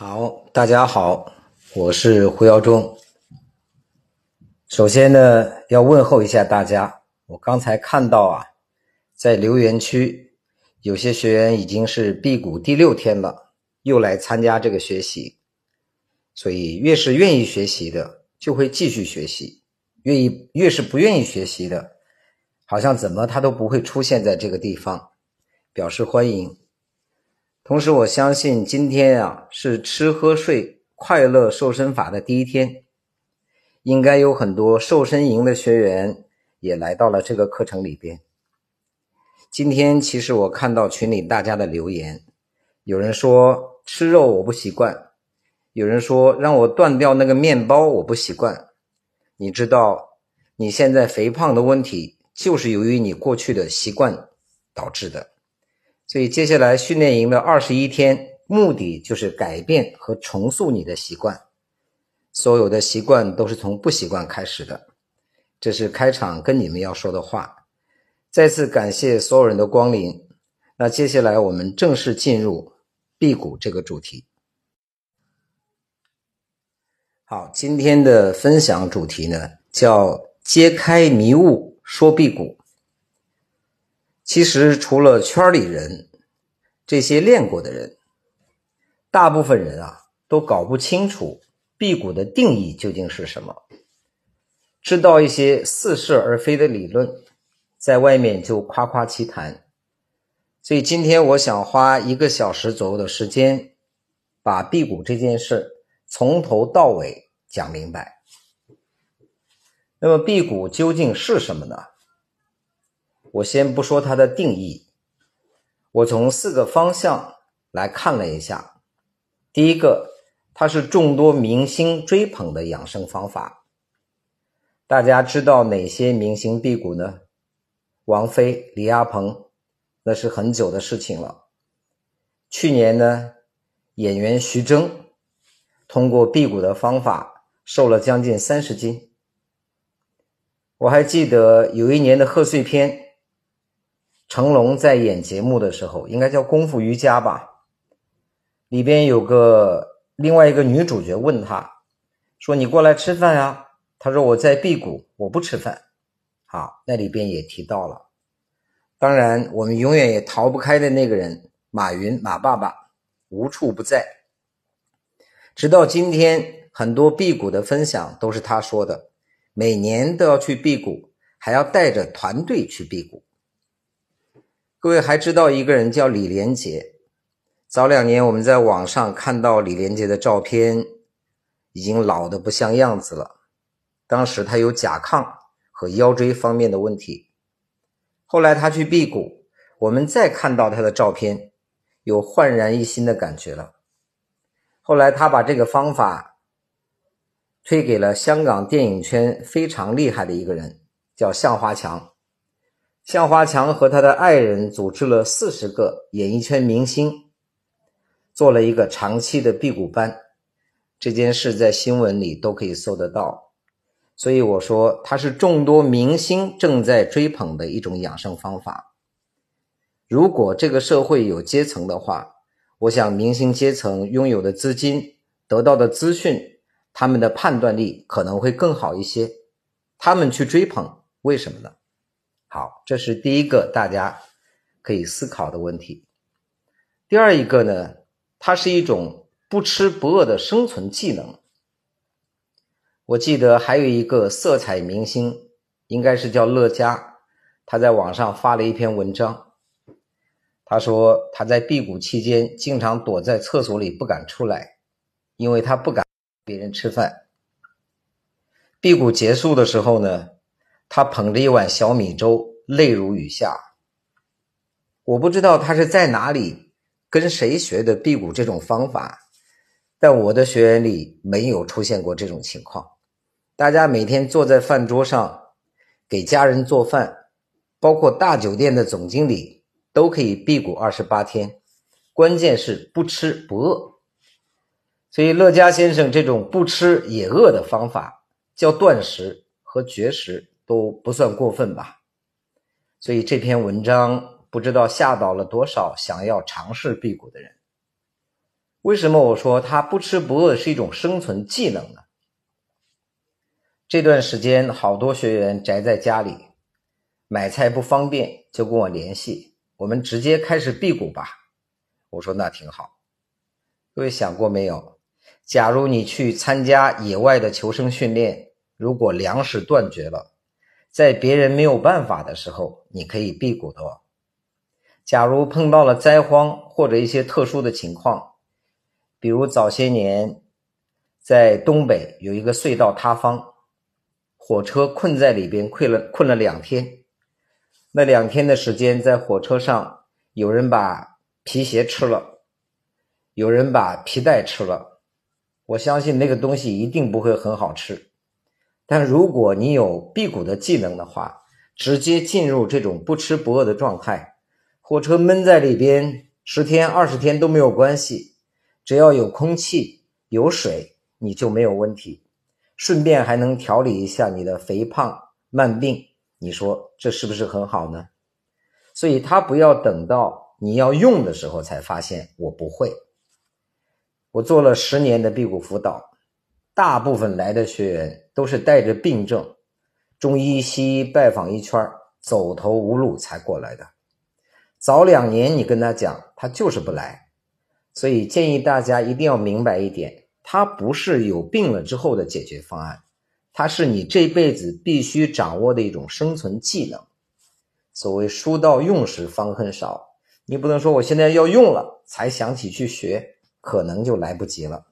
好，大家好，我是胡耀中。首先呢，要问候一下大家。我刚才看到啊，在留言区有些学员已经是辟谷第六天了，又来参加这个学习。所以，越是愿意学习的，就会继续学习；愿意越是不愿意学习的，好像怎么他都不会出现在这个地方，表示欢迎。同时，我相信今天啊是吃喝睡快乐瘦身法的第一天，应该有很多瘦身营的学员也来到了这个课程里边。今天其实我看到群里大家的留言，有人说吃肉我不习惯，有人说让我断掉那个面包我不习惯。你知道你现在肥胖的问题，就是由于你过去的习惯导致的。所以接下来训练营的二十一天，目的就是改变和重塑你的习惯。所有的习惯都是从不习惯开始的，这是开场跟你们要说的话。再次感谢所有人的光临。那接下来我们正式进入辟谷这个主题。好，今天的分享主题呢，叫揭开迷雾说辟谷。其实，除了圈里人，这些练过的人，大部分人啊都搞不清楚辟谷的定义究竟是什么。知道一些似是而非的理论，在外面就夸夸其谈。所以，今天我想花一个小时左右的时间，把辟谷这件事从头到尾讲明白。那么，辟谷究竟是什么呢？我先不说它的定义，我从四个方向来看了一下。第一个，它是众多明星追捧的养生方法。大家知道哪些明星辟谷呢？王菲、李亚鹏，那是很久的事情了。去年呢，演员徐峥通过辟谷的方法瘦了将近三十斤。我还记得有一年的贺岁片。成龙在演节目的时候，应该叫《功夫瑜伽》吧？里边有个另外一个女主角问他，说：“你过来吃饭呀？”他说：“我在辟谷，我不吃饭。”好，那里边也提到了。当然，我们永远也逃不开的那个人，马云，马爸爸，无处不在。直到今天，很多辟谷的分享都是他说的。每年都要去辟谷，还要带着团队去辟谷。各位还知道一个人叫李连杰？早两年我们在网上看到李连杰的照片，已经老的不像样子了。当时他有甲亢和腰椎方面的问题。后来他去辟谷，我们再看到他的照片，有焕然一新的感觉了。后来他把这个方法推给了香港电影圈非常厉害的一个人，叫向华强。向华强和他的爱人组织了四十个演艺圈明星，做了一个长期的辟谷班。这件事在新闻里都可以搜得到，所以我说它是众多明星正在追捧的一种养生方法。如果这个社会有阶层的话，我想明星阶层拥有的资金、得到的资讯，他们的判断力可能会更好一些，他们去追捧，为什么呢？好，这是第一个大家可以思考的问题。第二一个呢，它是一种不吃不饿的生存技能。我记得还有一个色彩明星，应该是叫乐嘉，他在网上发了一篇文章，他说他在辟谷期间经常躲在厕所里不敢出来，因为他不敢别人吃饭。辟谷结束的时候呢？他捧着一碗小米粥，泪如雨下。我不知道他是在哪里跟谁学的辟谷这种方法，但我的学员里没有出现过这种情况。大家每天坐在饭桌上给家人做饭，包括大酒店的总经理都可以辟谷二十八天，关键是不吃不饿。所以乐嘉先生这种不吃也饿的方法叫断食和绝食。都不算过分吧，所以这篇文章不知道吓倒了多少想要尝试辟谷的人。为什么我说他不吃不饿是一种生存技能呢？这段时间好多学员宅在家里，买菜不方便，就跟我联系，我们直接开始辟谷吧。我说那挺好。各位想过没有？假如你去参加野外的求生训练，如果粮食断绝了，在别人没有办法的时候，你可以辟谷的。假如碰到了灾荒或者一些特殊的情况，比如早些年在东北有一个隧道塌方，火车困在里边，困了困了两天。那两天的时间，在火车上，有人把皮鞋吃了，有人把皮带吃了。我相信那个东西一定不会很好吃。但如果你有辟谷的技能的话，直接进入这种不吃不饿的状态。火车闷在里边十天二十天都没有关系，只要有空气有水，你就没有问题。顺便还能调理一下你的肥胖慢病，你说这是不是很好呢？所以他不要等到你要用的时候才发现我不会。我做了十年的辟谷辅导，大部分来的学员都是带着病症，中医西医拜访一圈走投无路才过来的。早两年你跟他讲，他就是不来，所以建议大家一定要明白一点，它不是有病了之后的解决方案，它是你这辈子必须掌握的一种生存技能。所谓书到用时方恨少，你不能说我现在要用了才想起去学，可能就来不及了。